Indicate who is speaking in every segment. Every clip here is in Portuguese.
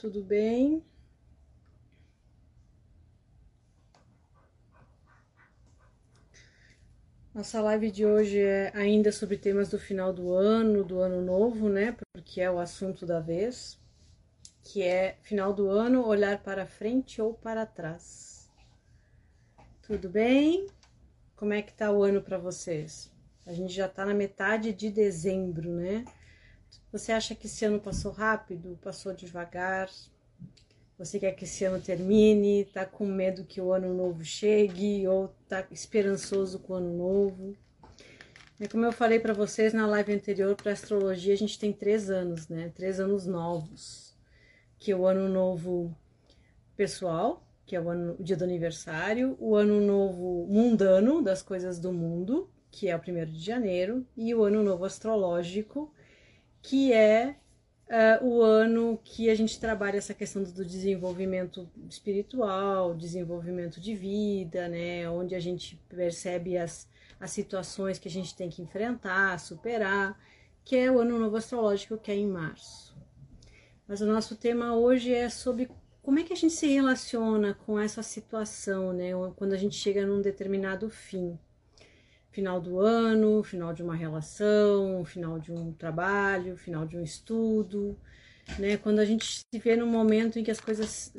Speaker 1: tudo bem? Nossa live de hoje é ainda sobre temas do final do ano, do ano novo, né? Porque é o assunto da vez, que é final do ano, olhar para frente ou para trás. Tudo bem? Como é que tá o ano para vocês? A gente já tá na metade de dezembro, né? Você acha que esse ano passou rápido? Passou devagar? Você quer que esse ano termine? Tá com medo que o ano novo chegue ou tá esperançoso com o ano novo? E como eu falei para vocês na live anterior, para astrologia a gente tem três anos, né? Três anos novos, que é o ano novo pessoal, que é o, ano, o dia do aniversário, o ano novo mundano das coisas do mundo, que é o primeiro de janeiro, e o ano novo astrológico, que é uh, o ano que a gente trabalha essa questão do desenvolvimento espiritual, desenvolvimento de vida, né? Onde a gente percebe as, as situações que a gente tem que enfrentar, superar, que é o ano novo astrológico, que é em março. Mas o nosso tema hoje é sobre como é que a gente se relaciona com essa situação, né? Quando a gente chega num determinado fim final do ano, final de uma relação, final de um trabalho, final de um estudo, né? Quando a gente se vê num momento em que as coisas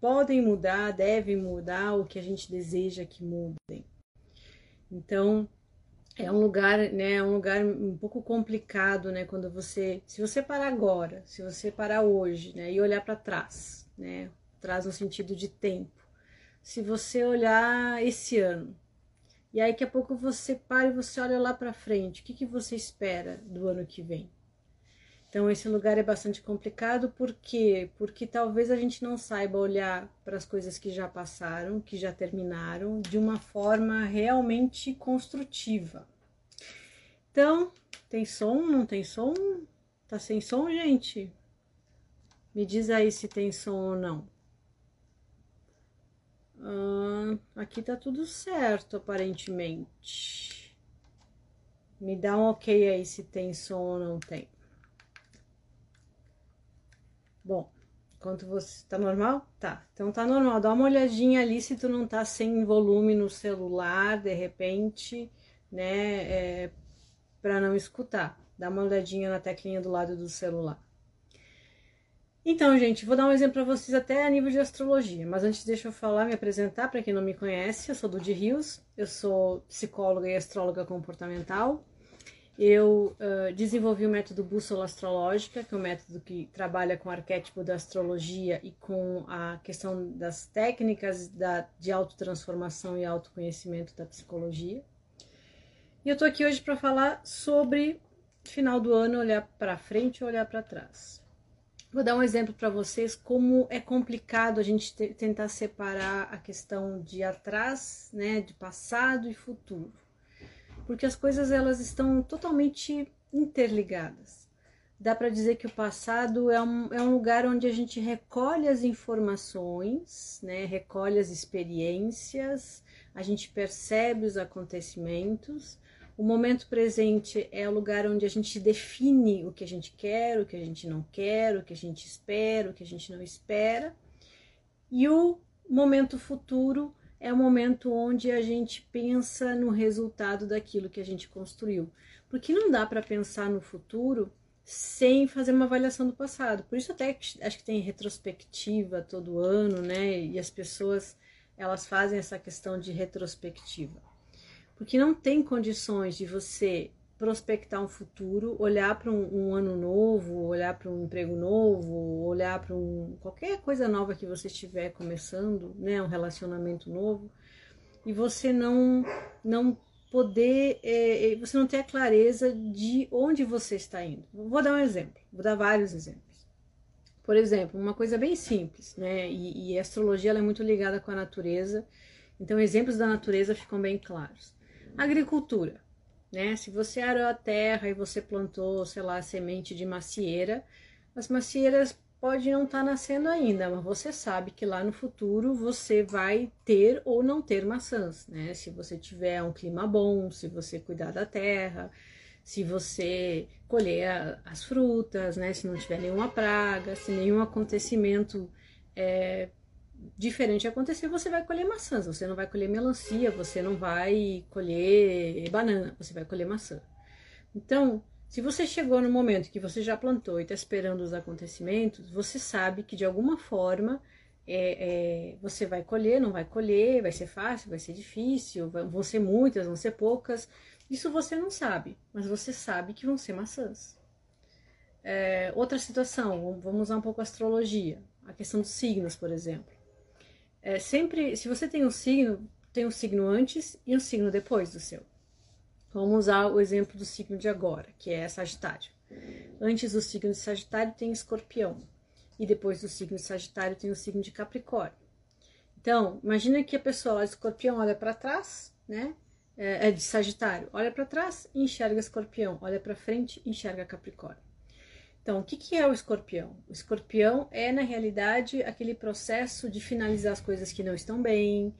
Speaker 1: podem mudar, devem mudar, o que a gente deseja que mudem. Então, é um lugar, né, é um lugar um pouco complicado, né, quando você, se você parar agora, se você parar hoje, né, e olhar para trás, né, traz no sentido de tempo. Se você olhar esse ano, e aí daqui a pouco você para e você olha lá para frente. O que, que você espera do ano que vem? Então esse lugar é bastante complicado, por quê? Porque talvez a gente não saiba olhar para as coisas que já passaram, que já terminaram, de uma forma realmente construtiva. Então, tem som? Não tem som? Tá sem som, gente? Me diz aí se tem som ou não. Ah, aqui tá tudo certo, aparentemente. Me dá um ok aí se tem som ou não tem. Bom, enquanto você tá normal? Tá. Então tá normal. Dá uma olhadinha ali se tu não tá sem volume no celular, de repente, né? É, para não escutar. Dá uma olhadinha na teclinha do lado do celular. Então, gente, vou dar um exemplo para vocês até a nível de astrologia, mas antes deixa eu falar, me apresentar para quem não me conhece, eu sou Dudy Rios, eu sou psicóloga e astróloga comportamental. Eu uh, desenvolvi o método Bússola Astrológica, que é um método que trabalha com o arquétipo da astrologia e com a questão das técnicas da, de autotransformação e autoconhecimento da psicologia. E eu tô aqui hoje para falar sobre final do ano, olhar para frente ou olhar para trás. Vou dar um exemplo para vocês como é complicado a gente tentar separar a questão de atrás, né, de passado e futuro. Porque as coisas elas estão totalmente interligadas. Dá para dizer que o passado é um, é um lugar onde a gente recolhe as informações, né, recolhe as experiências, a gente percebe os acontecimentos o momento presente é o lugar onde a gente define o que a gente quer, o que a gente não quer, o que a gente espera, o que a gente não espera. E o momento futuro é o momento onde a gente pensa no resultado daquilo que a gente construiu. Porque não dá para pensar no futuro sem fazer uma avaliação do passado. Por isso até acho que tem retrospectiva todo ano, né? E as pessoas elas fazem essa questão de retrospectiva porque não tem condições de você prospectar um futuro, olhar para um, um, ano novo, olhar para um emprego novo, olhar para um, qualquer coisa nova que você estiver começando, né, um relacionamento novo, e você não não poder, é, é, você não ter a clareza de onde você está indo. Vou dar um exemplo, vou dar vários exemplos. Por exemplo, uma coisa bem simples, né, e, e a astrologia é muito ligada com a natureza, então exemplos da natureza ficam bem claros. Agricultura, né? Se você arou a terra e você plantou, sei lá, semente de macieira, as macieiras pode não estar tá nascendo ainda, mas você sabe que lá no futuro você vai ter ou não ter maçãs, né? Se você tiver um clima bom, se você cuidar da terra, se você colher as frutas, né? Se não tiver nenhuma praga, se nenhum acontecimento é, diferente acontecer, você vai colher maçãs, você não vai colher melancia, você não vai colher banana, você vai colher maçã. Então, se você chegou no momento que você já plantou e está esperando os acontecimentos, você sabe que de alguma forma é, é, você vai colher, não vai colher, vai ser fácil, vai ser difícil, vão ser muitas, vão ser poucas. Isso você não sabe, mas você sabe que vão ser maçãs. É, outra situação, vamos usar um pouco a astrologia, a questão dos signos, por exemplo. É, sempre, se você tem um signo, tem um signo antes e um signo depois do seu. Vamos usar o exemplo do signo de agora, que é Sagitário. Antes do signo de Sagitário tem Escorpião e depois do signo de Sagitário tem o signo de Capricórnio. Então, imagina que a pessoa de Escorpião olha para trás, né? É, é de Sagitário, olha para trás enxerga Escorpião, olha para frente enxerga Capricórnio. Então, o que, que é o escorpião? O escorpião é, na realidade, aquele processo de finalizar as coisas que não estão bem.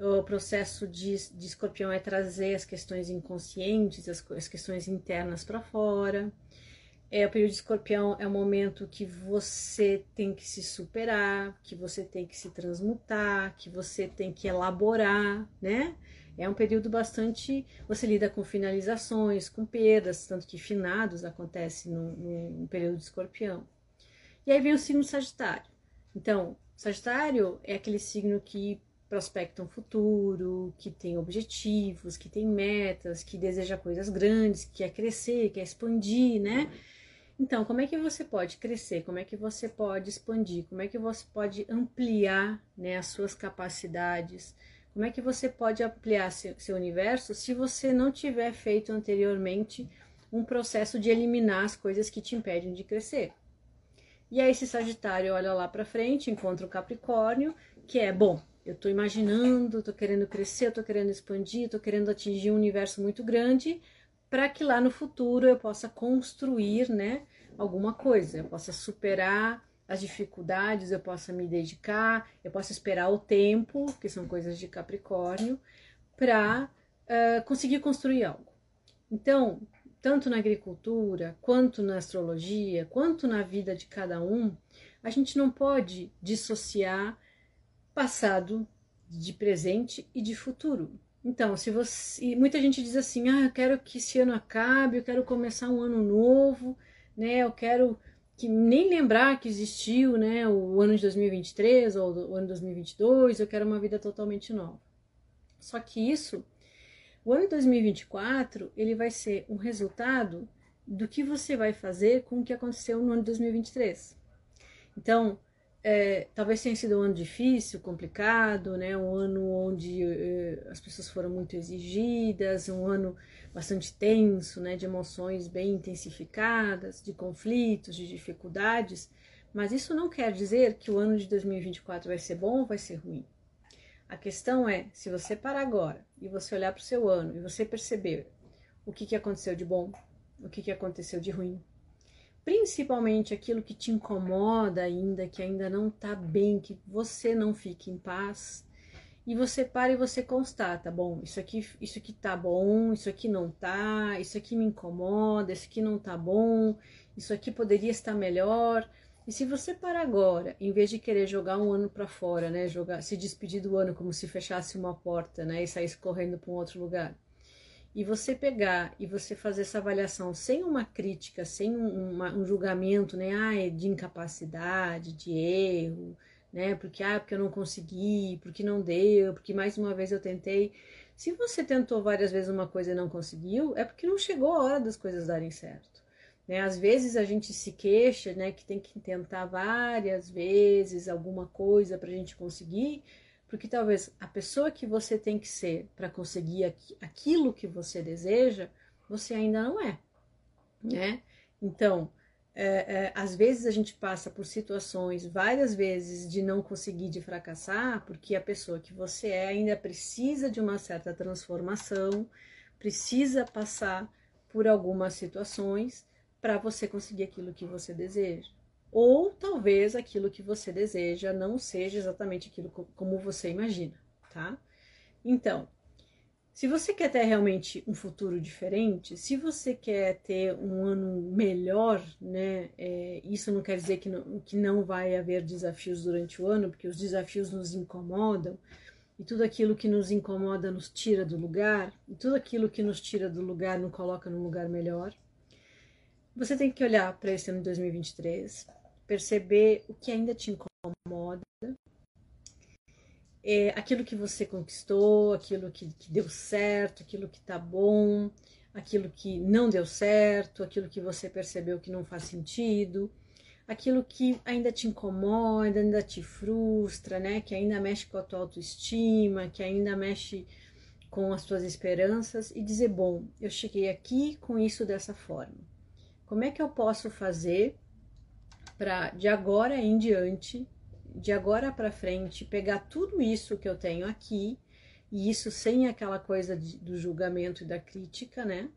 Speaker 1: O processo de, de escorpião é trazer as questões inconscientes, as, as questões internas para fora. É, o período de escorpião é o momento que você tem que se superar, que você tem que se transmutar, que você tem que elaborar, né? É um período bastante. Você lida com finalizações, com perdas, tanto que finados acontece no, no, período de escorpião. E aí vem o signo Sagitário. Então, Sagitário é aquele signo que prospecta um futuro, que tem objetivos, que tem metas, que deseja coisas grandes, que quer crescer, quer expandir, né? Então, como é que você pode crescer? Como é que você pode expandir? Como é que você pode ampliar né, as suas capacidades? Como é que você pode ampliar seu, universo se você não tiver feito anteriormente um processo de eliminar as coisas que te impedem de crescer? E aí esse Sagitário olha lá para frente, encontra o Capricórnio, que é bom. Eu estou imaginando, estou querendo crescer, estou querendo expandir, estou querendo atingir um universo muito grande, para que lá no futuro eu possa construir, né, alguma coisa, eu possa superar as dificuldades, eu possa me dedicar, eu posso esperar o tempo, que são coisas de Capricórnio, para uh, conseguir construir algo. Então, tanto na agricultura, quanto na astrologia, quanto na vida de cada um, a gente não pode dissociar passado de presente e de futuro. Então, se você. Muita gente diz assim: ah, eu quero que esse ano acabe, eu quero começar um ano novo, né? Eu quero que nem lembrar que existiu, né, o ano de 2023 ou o ano de 2022, eu quero uma vida totalmente nova. Só que isso, o ano de 2024, ele vai ser um resultado do que você vai fazer com o que aconteceu no ano de 2023. Então, é, talvez tenha sido um ano difícil, complicado, né? Um ano onde é, as pessoas foram muito exigidas, um ano bastante tenso, né? De emoções bem intensificadas, de conflitos, de dificuldades. Mas isso não quer dizer que o ano de 2024 vai ser bom ou vai ser ruim. A questão é, se você parar agora e você olhar para o seu ano e você perceber o que, que aconteceu de bom, o que, que aconteceu de ruim, principalmente aquilo que te incomoda ainda, que ainda não está bem, que você não fique em paz, e você para e você constata, bom, isso aqui, isso aqui tá bom, isso aqui não tá, isso aqui me incomoda, isso aqui não tá bom, isso aqui poderia estar melhor. E se você para agora, em vez de querer jogar um ano para fora, né, jogar, se despedir do ano como se fechasse uma porta, né, e sair correndo para um outro lugar, e você pegar e você fazer essa avaliação sem uma crítica, sem um, uma, um julgamento, né, ah, de incapacidade, de erro, né, porque ah, porque eu não consegui, porque não deu, porque mais uma vez eu tentei. Se você tentou várias vezes uma coisa e não conseguiu, é porque não chegou a hora das coisas darem certo. Né? Às vezes a gente se queixa, né, que tem que tentar várias vezes alguma coisa para a gente conseguir, porque talvez a pessoa que você tem que ser para conseguir aquilo que você deseja, você ainda não é, né? Então, é, é, às vezes a gente passa por situações várias vezes de não conseguir, de fracassar, porque a pessoa que você é ainda precisa de uma certa transformação, precisa passar por algumas situações para você conseguir aquilo que você deseja ou talvez aquilo que você deseja não seja exatamente aquilo como você imagina, tá? Então, Se você quer ter realmente um futuro diferente, se você quer ter um ano melhor, né? É, isso não quer dizer que não, que não vai haver desafios durante o ano, porque os desafios nos incomodam, e tudo aquilo que nos incomoda nos tira do lugar, e tudo aquilo que nos tira do lugar nos coloca num lugar melhor. Você tem que olhar para esse ano de 2023, perceber o que ainda te incomoda, é, aquilo que você conquistou, aquilo que, que deu certo, aquilo que tá bom, aquilo que não deu certo, aquilo que você percebeu que não faz sentido, aquilo que ainda te incomoda, ainda te frustra, né? Que ainda mexe com a tua autoestima, que ainda mexe com as tuas esperanças e dizer, bom, eu cheguei aqui com isso dessa forma. Como é que eu posso fazer para de agora em diante de agora para frente, pegar tudo isso que eu tenho aqui, e isso sem aquela coisa de, do julgamento e da crítica, né?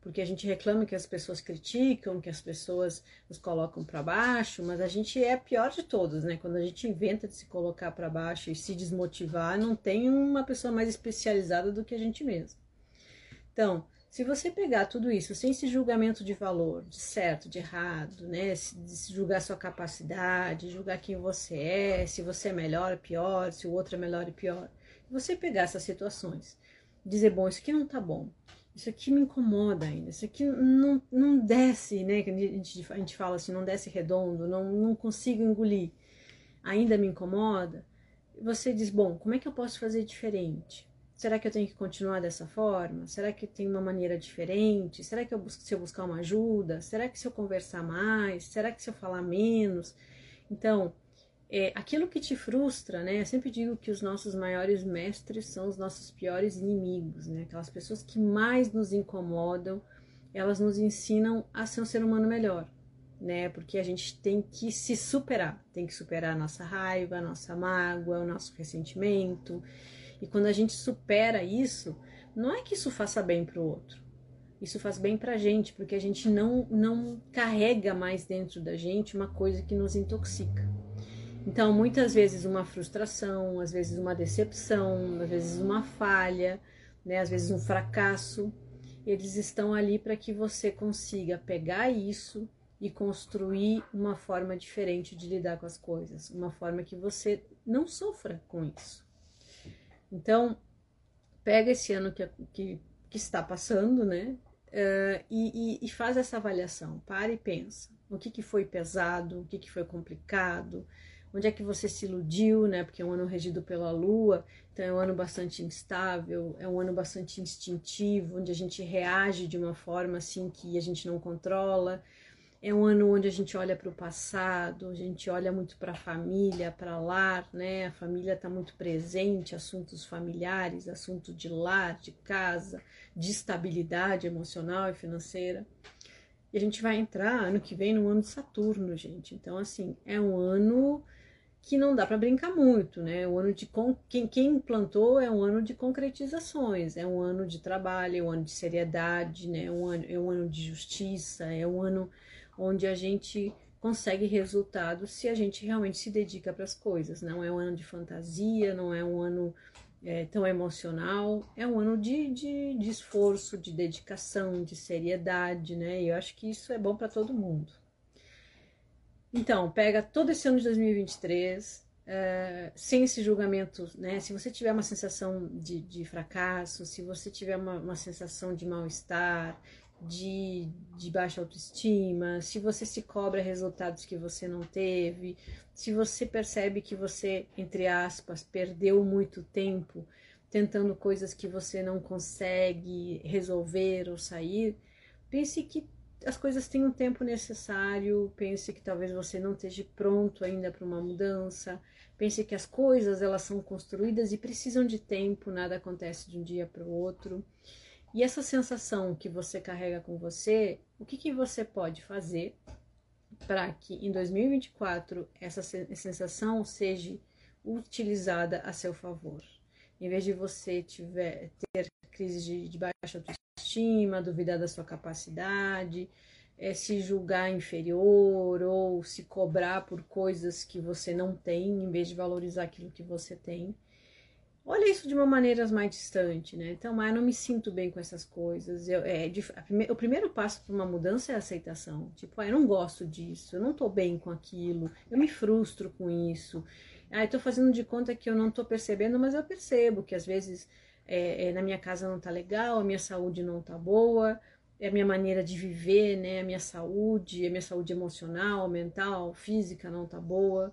Speaker 1: Porque a gente reclama que as pessoas criticam, que as pessoas nos colocam para baixo, mas a gente é pior de todos, né? Quando a gente inventa de se colocar para baixo e se desmotivar, não tem uma pessoa mais especializada do que a gente mesmo. Então, se você pegar tudo isso sem esse julgamento de valor, de certo, de errado, né? De julgar sua capacidade, julgar quem você é, se você é melhor ou pior, se o outro é melhor e pior. Você pegar essas situações, dizer, bom, isso aqui não tá bom, isso aqui me incomoda ainda, isso aqui não, não desce, né? A gente, a gente fala assim, não desce redondo, não, não consigo engolir, ainda me incomoda. Você diz, bom, como é que eu posso fazer diferente? Será que eu tenho que continuar dessa forma? Será que tem uma maneira diferente? Será que eu, se eu buscar uma ajuda? Será que se eu conversar mais? Será que se eu falar menos? Então, é, aquilo que te frustra, né? Eu sempre digo que os nossos maiores mestres são os nossos piores inimigos, né? Aquelas pessoas que mais nos incomodam, elas nos ensinam a ser um ser humano melhor, né? Porque a gente tem que se superar, tem que superar a nossa raiva, a nossa mágoa, o nosso ressentimento. E quando a gente supera isso, não é que isso faça bem para o outro. Isso faz bem para a gente, porque a gente não, não carrega mais dentro da gente uma coisa que nos intoxica. Então, muitas vezes uma frustração, às vezes uma decepção, às vezes uma falha, né, às vezes um fracasso, eles estão ali para que você consiga pegar isso e construir uma forma diferente de lidar com as coisas, uma forma que você não sofra com isso. Então, pega esse ano que, que, que está passando, né? Uh, e, e, e, faz essa avaliação. Para e pensa. O que, que foi pesado, o que, que foi complicado, onde é que você se iludiu, né? Porque é um ano regido pela Lua, então é um ano bastante instável, é um ano bastante instintivo, onde a gente reage de uma forma assim que a gente não controla. É um ano onde a gente olha para o passado, a gente olha muito para a família, para lar, né? A família está muito presente, assuntos familiares, assuntos de lar, de casa, de estabilidade emocional e financeira. E a gente vai entrar ano que vem no ano de Saturno, gente. Então, assim, é um ano que não dá para brincar muito, né? O ano de con... quem, quem plantou é um ano de concretizações, é um ano de trabalho, é um ano de seriedade, né? É um ano, é um ano de justiça, é um ano onde a gente consegue resultados se a gente realmente se dedica para as coisas. Não é um ano de fantasia, não é um ano é, tão emocional, é um ano de, de, de, esforço, de dedicação, de seriedade, né? E eu acho que isso é bom para todo mundo. Então, pega todo esse ano de 2023, é, sem esse julgamento, né? Se você tiver uma sensação de, de fracasso, se você tiver uma, uma sensação de mal-estar, de, de baixa autoestima, se você se cobra resultados que você não teve, se você percebe que você, entre aspas, perdeu muito tempo tentando coisas que você não consegue resolver ou sair, pense que as coisas têm um tempo necessário, pense que talvez você não esteja pronto ainda para uma mudança, pense que as coisas elas são construídas e precisam de tempo, nada acontece de um dia para o outro. E essa sensação que você carrega com você, o que, que você pode fazer para que em 2024 essa sensação seja utilizada a seu favor? Em vez de você tiver, ter crise de, de baixa autoestima, duvidar da sua capacidade, é, se julgar inferior ou se cobrar por coisas que você não tem, em vez de valorizar aquilo que você tem, olha isso de uma maneira mais distante, né? Então, ah, eu não me sinto bem com essas coisas. Eu, é, prime, o primeiro passo para uma mudança é a aceitação. Tipo, ah, eu não gosto disso, eu não tô bem com aquilo, eu me frustro com isso. Ah, eu tô fazendo de conta que eu não tô percebendo, mas eu percebo que às vezes é, é, na minha casa não tá legal, a minha saúde não tá boa, é a minha maneira de viver, né? A minha saúde, a minha saúde emocional, mental, física não tá boa.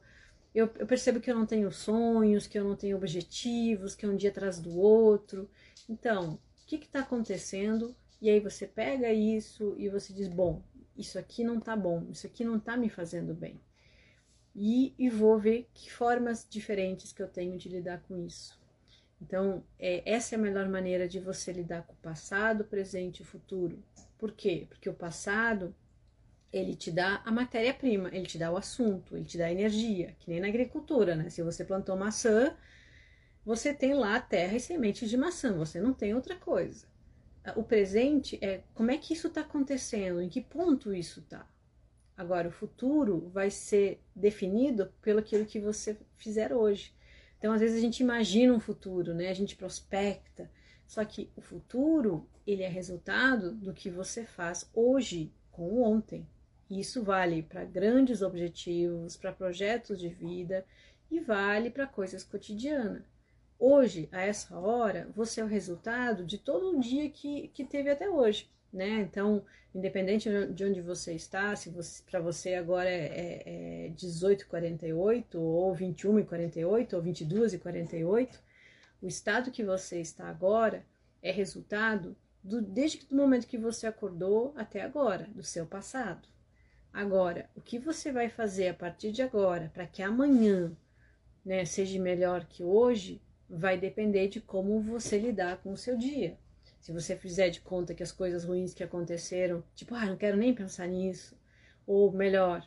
Speaker 1: Eu, eu, percebo que eu não tenho sonhos, que eu não tenho objetivos, que é um dia atrás do outro. Então, o que está acontecendo? E aí você pega isso e você diz: bom, isso aqui não tá bom, isso aqui não tá me fazendo bem. E, e vou ver que formas diferentes que eu tenho de lidar com isso. Então, é, essa é a melhor maneira de você lidar com o passado, o presente e o futuro. Por quê? Porque o passado ele te dá a matéria-prima, ele te dá o assunto, ele te dá a energia, que nem na agricultura, né? Se você plantou maçã, você tem lá terra e sementes de maçã, você não tem outra coisa. O presente é como é que isso está acontecendo, em que ponto isso está. Agora, o futuro vai ser definido pelo aquilo que você fizer hoje. Então, às vezes a gente imagina um futuro, né? A gente prospecta. Só que o futuro, ele é resultado do que você faz hoje com o ontem. Isso vale para grandes objetivos, para projetos de vida e vale para coisas cotidianas. Hoje, a essa hora, você é o resultado de todo o dia que, que teve até hoje, né? Então, independente de onde você está, se para você agora é, é, é 18h48, ou 21h48, ou 22h48, o estado que você está agora é resultado do, desde o momento que você acordou até agora, do seu passado. Agora, o que você vai fazer a partir de agora para que amanhã né, seja melhor que hoje vai depender de como você lidar com o seu dia. Se você fizer de conta que as coisas ruins que aconteceram, tipo, ah, não quero nem pensar nisso, ou melhor,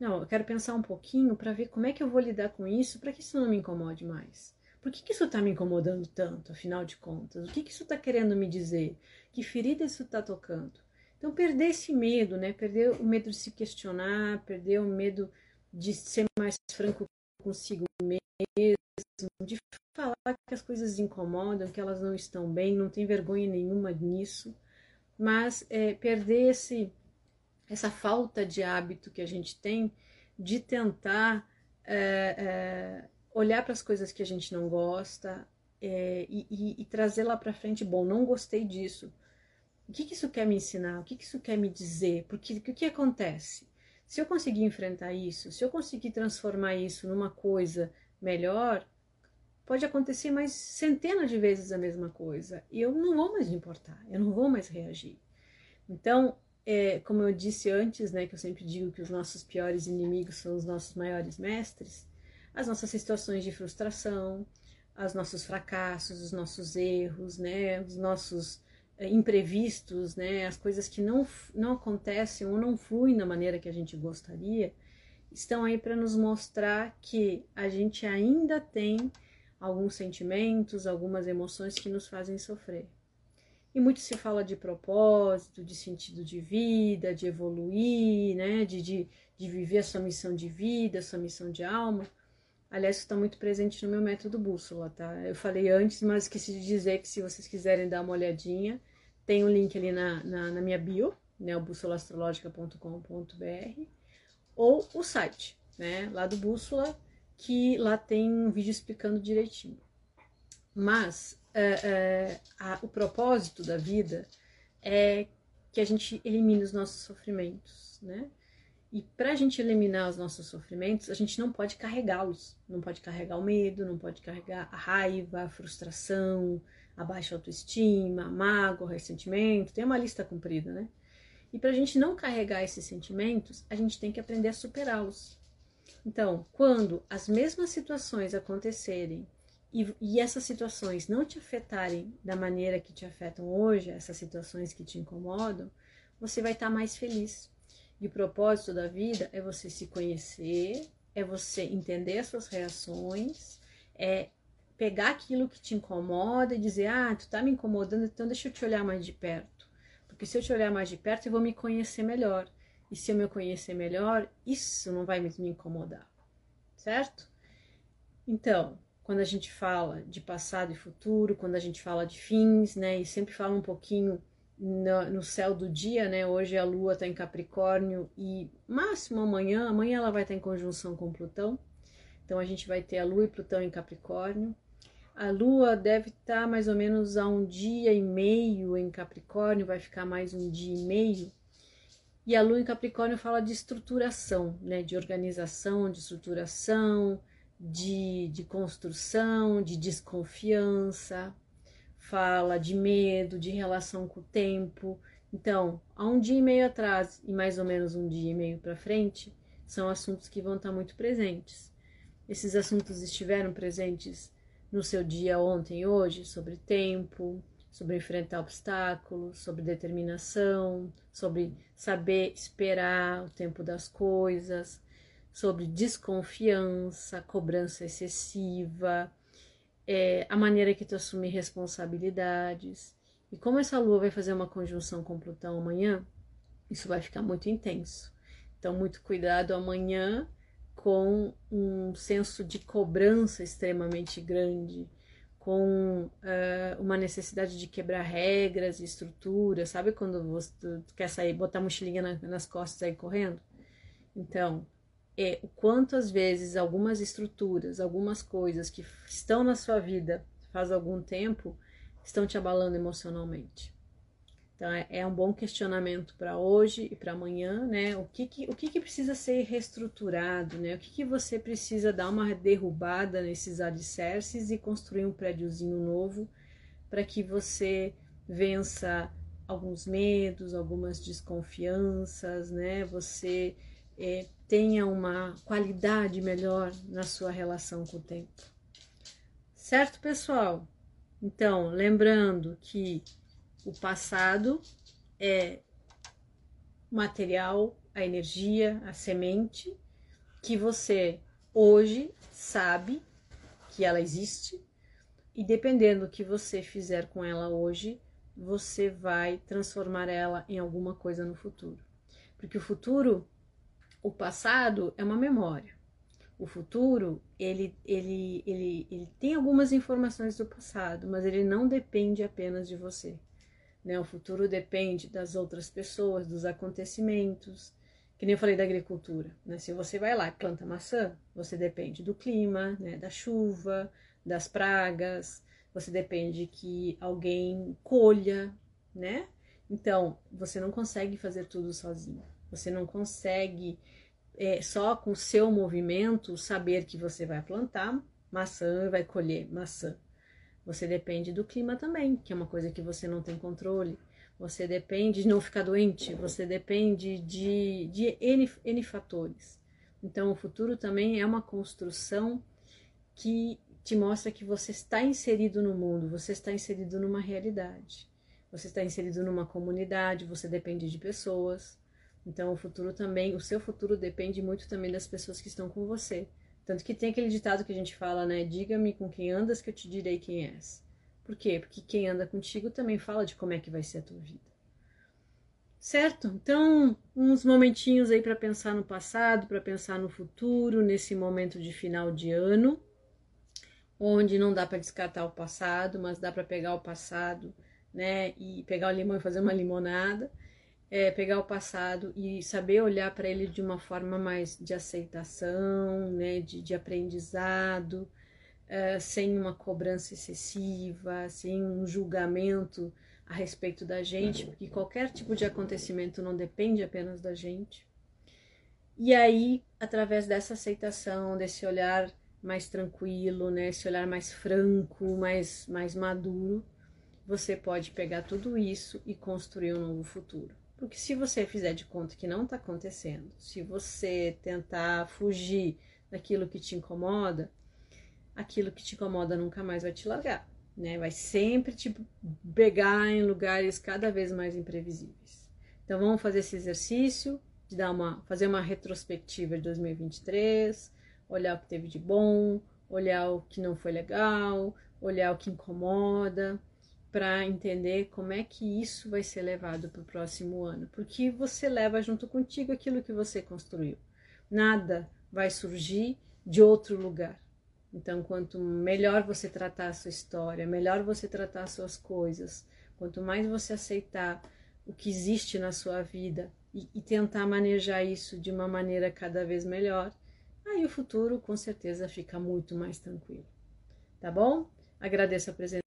Speaker 1: não, eu quero pensar um pouquinho para ver como é que eu vou lidar com isso para que isso não me incomode mais. Por que, que isso está me incomodando tanto, afinal de contas? O que, que isso está querendo me dizer? Que ferida isso está tocando? Então, perder esse medo, né? Perder o medo de se questionar, perder o medo de ser mais franco consigo mesmo, de falar que as coisas incomodam, que elas não estão bem, não tem vergonha nenhuma nisso, mas é, perder esse, essa falta de hábito que a gente tem de tentar é, é, olhar para as coisas que a gente não gosta é, e, e, e trazer lá para frente, bom, não gostei disso, o que, que isso quer me ensinar? O que, que isso quer me dizer? Porque o que acontece? Se eu conseguir enfrentar isso, se eu conseguir transformar isso numa coisa melhor, pode acontecer mais centenas de vezes a mesma coisa e eu não vou mais me importar, eu não vou mais reagir. Então, é, como eu disse antes, né, que eu sempre digo que os nossos piores inimigos são os nossos maiores mestres, as nossas situações de frustração, os nossos fracassos, os nossos erros, né, os nossos imprevistos, né, as coisas que não, não acontecem ou não fluem da maneira que a gente gostaria, estão aí para nos mostrar que a gente ainda tem alguns sentimentos, algumas emoções que nos fazem sofrer. E muito se fala de propósito, de sentido de vida, de evoluir, né, de, de, de viver a sua missão de vida, a sua missão de alma. Aliás, está muito presente no meu método bússola, tá? Eu falei antes, mas esqueci de dizer que se vocês quiserem dar uma olhadinha, tem um link ali na, na, na minha bio, né? O bússolastrológica.com.br ou o site, né? Lá do Bússola, que lá tem um vídeo explicando direitinho. Mas é, é, a, o propósito da vida é que a gente elimine os nossos sofrimentos, né? E para a gente eliminar os nossos sofrimentos, a gente não pode carregá-los. Não pode carregar o medo, não pode carregar a raiva, a frustração, a baixa autoestima, a mágoa, o ressentimento. Tem uma lista comprida, né? E para a gente não carregar esses sentimentos, a gente tem que aprender a superá-los. Então, quando as mesmas situações acontecerem e, e, essas situações não te afetarem da maneira que te afetam hoje, essas situações que te incomodam, você vai estar mais feliz. E o propósito da vida é você se conhecer, é você entender as suas reações, é pegar aquilo que te incomoda e dizer: Ah, tu tá me incomodando, então deixa eu te olhar mais de perto. Porque se eu te olhar mais de perto, eu vou me conhecer melhor. E se eu me conhecer melhor, isso não vai me incomodar, certo? Então, quando a gente fala de passado e futuro, quando a gente fala de fins, né? E sempre fala um pouquinho no, no céu do dia, né? Hoje a Lua está em Capricórnio e máximo amanhã, amanhã ela vai estar em conjunção com Plutão. Então a gente vai ter a Lua e Plutão em Capricórnio. A Lua deve estar mais ou menos a um dia e meio em Capricórnio, vai ficar mais um dia e meio. E a Lua em Capricórnio fala de estruturação, né? De organização, de estruturação, de, de construção, de desconfiança, fala de medo, de relação com o tempo. Então, há um dia e meio atrás e mais ou menos um dia e meio para frente, são assuntos que vão estar muito presentes. Esses assuntos estiveram presentes no seu dia ontem e hoje, sobre tempo, sobre enfrentar obstáculos, sobre determinação, sobre saber esperar o tempo das coisas, sobre desconfiança, cobrança excessiva, é, a maneira que tu assume responsabilidades. E como essa lua vai fazer uma conjunção com Plutão amanhã, isso vai ficar muito intenso. Então, muito cuidado amanhã com um senso de cobrança extremamente grande, com uh, uma necessidade de quebrar regras e estruturas. Sabe quando você quer sair, botar a mochilinha na, nas costas e correndo? Então, é o quanto às vezes algumas estruturas, algumas coisas que estão na sua vida faz algum tempo estão te abalando emocionalmente. Então é, é um bom questionamento para hoje e para amanhã, né? O que que, o que que precisa ser reestruturado, né? O que que você precisa dar uma derrubada nesses alicerces e construir um prédiozinho novo para que você vença alguns medos, algumas desconfianças, né? Você é, tenha uma qualidade melhor na sua relação com o tempo. Certo, pessoal? Então, lembrando que o passado é material, a energia, a semente que você hoje sabe que ela existe e dependendo do que você fizer com ela hoje, você vai transformar ela em alguma coisa no futuro. Porque o futuro o passado é uma memória. O futuro, ele, ele, ele, ele tem algumas informações do passado, mas ele não depende apenas de você. Né? O futuro depende das outras pessoas, dos acontecimentos. Que nem eu falei da agricultura. Né? Se você vai lá e planta maçã, você depende do clima, né? da chuva, das pragas, você depende que alguém colha, né? Então, você não consegue fazer tudo sozinho. Você não consegue é, só com o seu movimento saber que você vai plantar maçã e vai colher maçã. Você depende do clima também, que é uma coisa que você não tem controle. Você depende de não ficar doente, você depende de, de N, N fatores. Então, o futuro também é uma construção que te mostra que você está inserido no mundo, você está inserido numa realidade, você está inserido numa comunidade, você depende de pessoas, então, o futuro também, o seu futuro depende muito também das pessoas que estão com você. Tanto que tem aquele ditado que a gente fala, né? Diga-me com quem andas que eu te direi quem és. Por quê? Porque quem anda contigo também fala de como é que vai ser a tua vida. Certo? Então, uns momentinhos aí para pensar no passado, para pensar no futuro, nesse momento de final de ano, onde não dá para descartar o passado, mas dá para pegar o passado, né, e pegar o limão e fazer uma limonada é, pegar o passado e saber olhar para ele de uma forma mais de aceitação, né, de, de aprendizado, é, sem uma cobrança excessiva, sem um julgamento a respeito da gente, porque qualquer tipo de acontecimento não depende apenas da gente. E aí, através dessa aceitação, desse olhar mais tranquilo, né, esse olhar mais franco, mais, mais maduro, você pode pegar tudo isso e construir um novo futuro. Porque se você fizer de conta que não está acontecendo, se você tentar fugir daquilo que te incomoda, aquilo que te incomoda nunca mais vai te largar, né? Vai sempre te pegar em lugares cada vez mais imprevisíveis. Então vamos fazer esse exercício de dar uma, fazer uma retrospectiva de 2023, olhar o que teve de bom, olhar o que não foi legal, olhar o que incomoda, para entender como é que isso vai ser levado para o próximo ano, porque você leva junto contigo aquilo que você construiu. Nada vai surgir de outro lugar. Então, quanto melhor você tratar a sua história, melhor você tratar as suas coisas, quanto mais você aceitar o que existe na sua vida e, e tentar manejar isso de uma maneira cada vez melhor, aí o futuro com certeza fica muito mais tranquilo. Tá bom? Agradeço a presença.